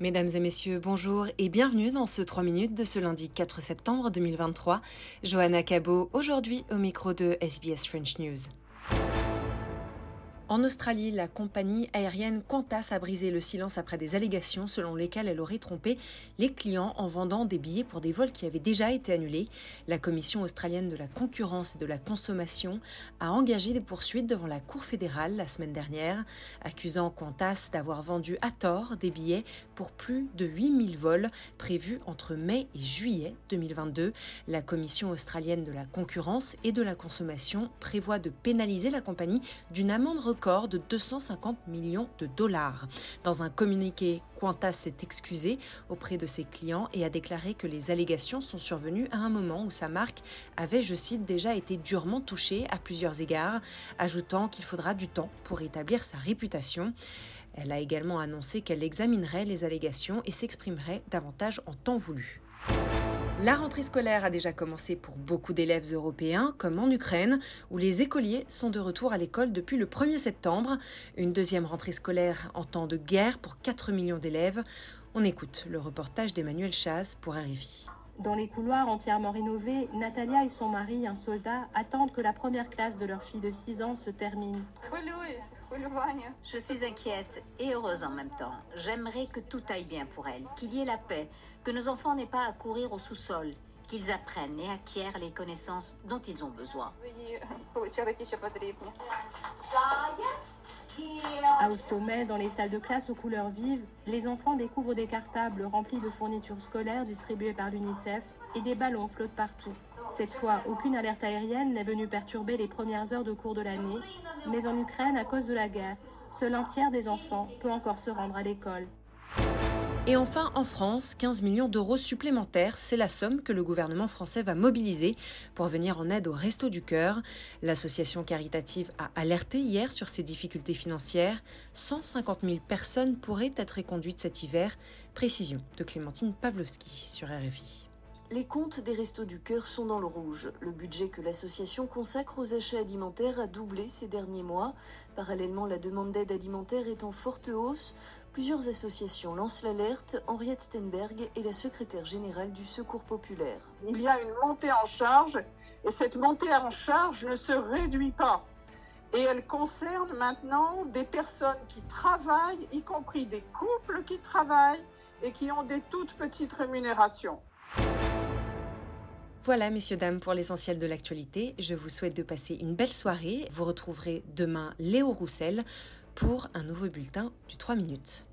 Mesdames et messieurs, bonjour et bienvenue dans ce 3 minutes de ce lundi 4 septembre 2023. Johanna Cabot, aujourd'hui au micro de SBS French News. En Australie, la compagnie aérienne Qantas a brisé le silence après des allégations selon lesquelles elle aurait trompé les clients en vendant des billets pour des vols qui avaient déjà été annulés. La Commission australienne de la concurrence et de la consommation a engagé des poursuites devant la Cour fédérale la semaine dernière, accusant Qantas d'avoir vendu à tort des billets pour plus de 8000 vols prévus entre mai et juillet 2022. La Commission australienne de la concurrence et de la consommation prévoit de pénaliser la compagnie d'une amende record de 250 millions de dollars. Dans un communiqué, Qantas s'est excusé auprès de ses clients et a déclaré que les allégations sont survenues à un moment où sa marque avait, je cite, déjà été durement touchée à plusieurs égards, ajoutant qu'il faudra du temps pour établir sa réputation. Elle a également annoncé qu'elle examinerait les allégations et s'exprimerait davantage en temps voulu. La rentrée scolaire a déjà commencé pour beaucoup d'élèves européens, comme en Ukraine, où les écoliers sont de retour à l'école depuis le 1er septembre. Une deuxième rentrée scolaire en temps de guerre pour 4 millions d'élèves. On écoute le reportage d'Emmanuel Chaz pour RFI. Dans les couloirs entièrement rénovés, Natalia et son mari, un soldat, attendent que la première classe de leur fille de 6 ans se termine. Je suis inquiète et heureuse en même temps. J'aimerais que tout aille bien pour elle, qu'il y ait la paix, que nos enfants n'aient pas à courir au sous-sol, qu'ils apprennent et acquièrent les connaissances dont ils ont besoin. À Ostomel, dans les salles de classe aux couleurs vives, les enfants découvrent des cartables remplis de fournitures scolaires distribuées par l'UNICEF et des ballons flottent partout. Cette fois, aucune alerte aérienne n'est venue perturber les premières heures de cours de l'année, mais en Ukraine, à cause de la guerre, seul un tiers des enfants peut encore se rendre à l'école. Et enfin, en France, 15 millions d'euros supplémentaires, c'est la somme que le gouvernement français va mobiliser pour venir en aide au Resto du Cœur. L'association caritative a alerté hier sur ses difficultés financières. 150 000 personnes pourraient être reconduites cet hiver. Précision de Clémentine Pavlovski sur RFI. Les comptes des Restos du Cœur sont dans le rouge. Le budget que l'association consacre aux achats alimentaires a doublé ces derniers mois. Parallèlement, la demande d'aide alimentaire est en forte hausse. Plusieurs associations lancent l'alerte. Henriette Stenberg est la secrétaire générale du Secours populaire. Il y a une montée en charge et cette montée en charge ne se réduit pas. Et elle concerne maintenant des personnes qui travaillent, y compris des couples qui travaillent et qui ont des toutes petites rémunérations. Voilà, messieurs, dames, pour l'essentiel de l'actualité. Je vous souhaite de passer une belle soirée. Vous retrouverez demain Léo Roussel pour un nouveau bulletin du 3 minutes.